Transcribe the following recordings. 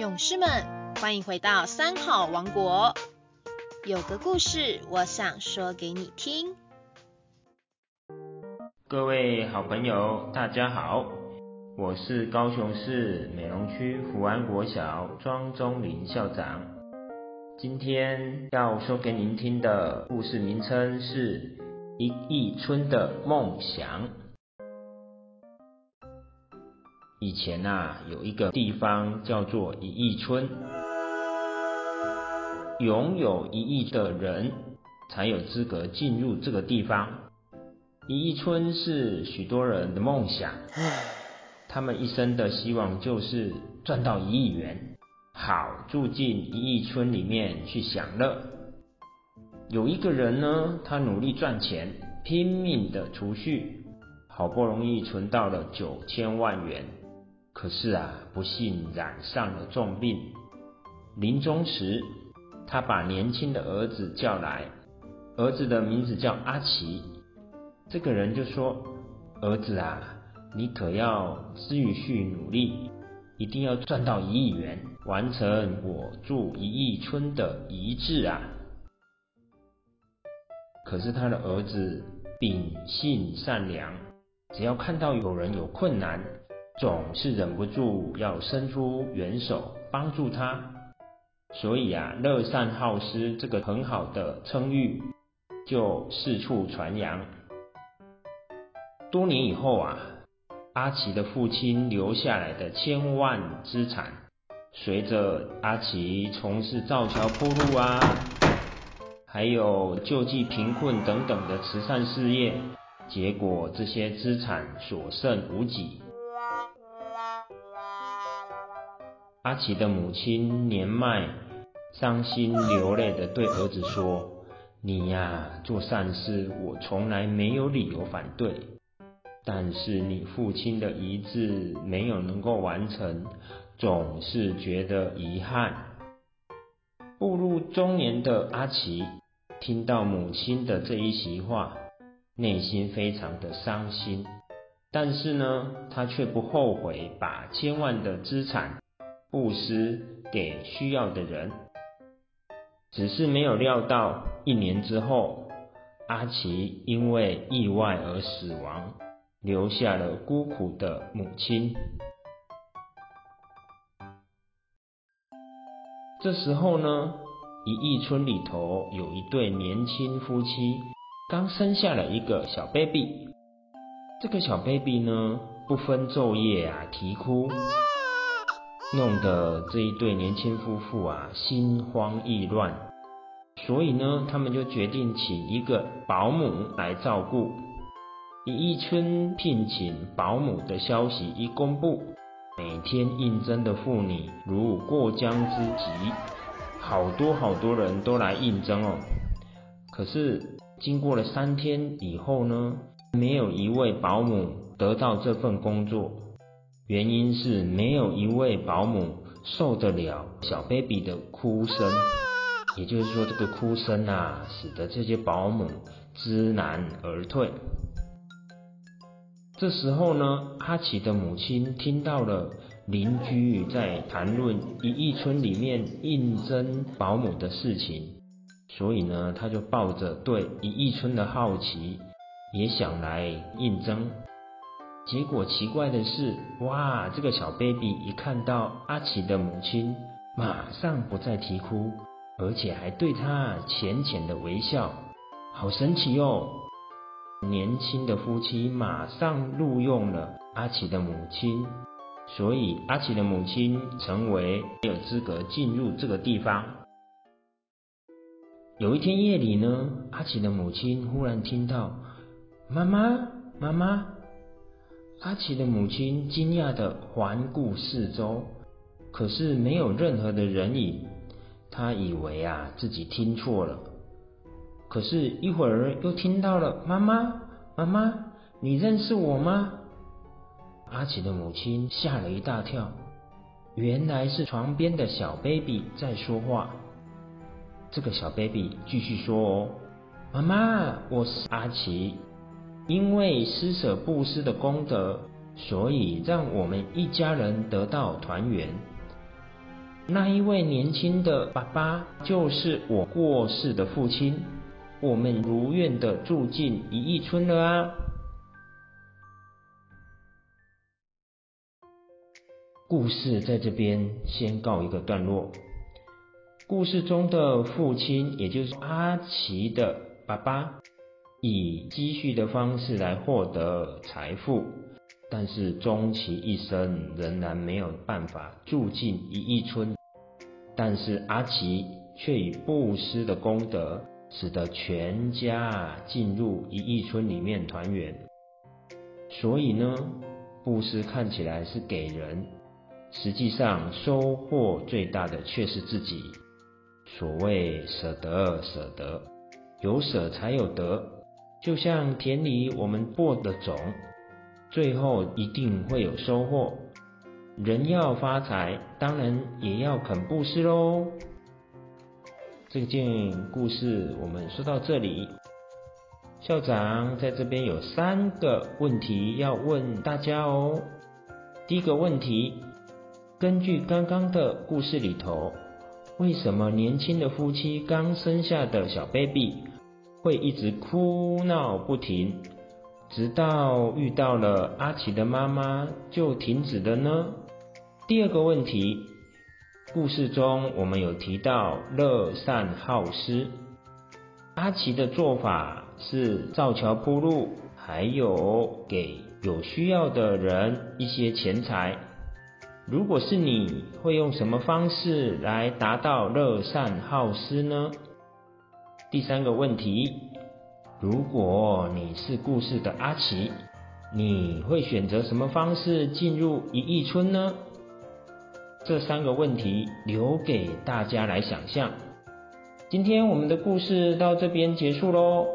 勇士们，欢迎回到三好王国。有个故事，我想说给你听。各位好朋友，大家好，我是高雄市美容区福安国小庄中林校长。今天要说给您听的故事名称是《一亿春的梦想》。以前啊，有一个地方叫做一亿村，拥有一亿的人才有资格进入这个地方。一亿村是许多人的梦想，他们一生的希望就是赚到一亿元，好住进一亿村里面去享乐。有一个人呢，他努力赚钱，拼命的储蓄，好不容易存到了九千万元。可是啊，不幸染上了重病。临终时，他把年轻的儿子叫来，儿子的名字叫阿奇。这个人就说：“儿子啊，你可要继续努力，一定要赚到一亿元，完成我住一亿村的遗志啊！”可是他的儿子秉性善良，只要看到有人有困难。总是忍不住要伸出援手帮助他，所以啊，乐善好施这个很好的称誉就四处传扬。多年以后啊，阿奇的父亲留下来的千万资产，随着阿奇从事造桥铺路啊，还有救济贫困等等的慈善事业，结果这些资产所剩无几。阿奇的母亲年迈，伤心流泪的对儿子说：“你呀，做善事，我从来没有理由反对。但是你父亲的遗志没有能够完成，总是觉得遗憾。”步入中年的阿奇听到母亲的这一席话，内心非常的伤心。但是呢，他却不后悔把千万的资产。布施给需要的人，只是没有料到一年之后，阿奇因为意外而死亡，留下了孤苦的母亲。这时候呢，一亿村里头有一对年轻夫妻，刚生下了一个小 baby。这个小 baby 呢，不分昼夜啊，啼哭。弄得这一对年轻夫妇啊心慌意乱，所以呢，他们就决定请一个保姆来照顾。李一春聘请保姆的消息一公布，每天应征的妇女如过江之鲫，好多好多人都来应征哦。可是经过了三天以后呢，没有一位保姆得到这份工作。原因是没有一位保姆受得了小 baby 的哭声，也就是说，这个哭声啊，使得这些保姆知难而退。这时候呢，阿奇的母亲听到了邻居在谈论一亿村里面应征保姆的事情，所以呢，他就抱着对一亿村的好奇，也想来应征。结果奇怪的是，哇！这个小 baby 一看到阿奇的母亲，马上不再啼哭，而且还对他浅浅的微笑，好神奇哦！年轻的夫妻马上录用了阿奇的母亲，所以阿奇的母亲成为没有资格进入这个地方。有一天夜里呢，阿奇的母亲忽然听到：“妈妈，妈妈。”阿奇的母亲惊讶的环顾四周，可是没有任何的人影。他以为啊自己听错了，可是一会儿又听到了“妈妈，妈妈，你认识我吗？”阿奇的母亲吓了一大跳，原来是床边的小 baby 在说话。这个小 baby 继续说：“哦，妈妈，我是阿奇。”因为施舍布施的功德，所以让我们一家人得到团圆。那一位年轻的爸爸就是我过世的父亲，我们如愿的住进一亿村了啊！故事在这边先告一个段落。故事中的父亲，也就是阿奇的爸爸，以积蓄的方式来获得财富，但是终其一生仍然没有办法住进一亿村。但是阿奇却以布施的功德，使得全家进入一亿村里面团圆。所以呢，布施看起来是给人。实际上，收获最大的却是自己。所谓舍得，舍得，有舍才有得。就像田里我们播的种，最后一定会有收获。人要发财，当然也要肯布施喽。这件故事我们说到这里，校长在这边有三个问题要问大家哦。第一个问题。根据刚刚的故事里头，为什么年轻的夫妻刚生下的小 baby 会一直哭闹不停，直到遇到了阿奇的妈妈就停止了呢？第二个问题，故事中我们有提到乐善好施，阿奇的做法是造桥铺路，还有给有需要的人一些钱财。如果是你会用什么方式来达到乐善好施呢？第三个问题，如果你是故事的阿奇，你会选择什么方式进入一亿村呢？这三个问题留给大家来想象。今天我们的故事到这边结束喽，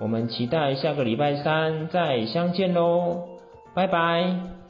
我们期待下个礼拜三再相见喽，拜拜。